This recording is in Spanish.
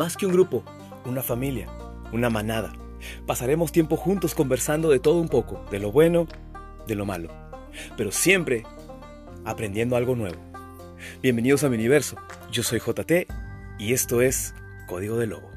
Más que un grupo, una familia, una manada. Pasaremos tiempo juntos conversando de todo un poco, de lo bueno, de lo malo. Pero siempre aprendiendo algo nuevo. Bienvenidos a mi universo. Yo soy JT y esto es Código de Lobo.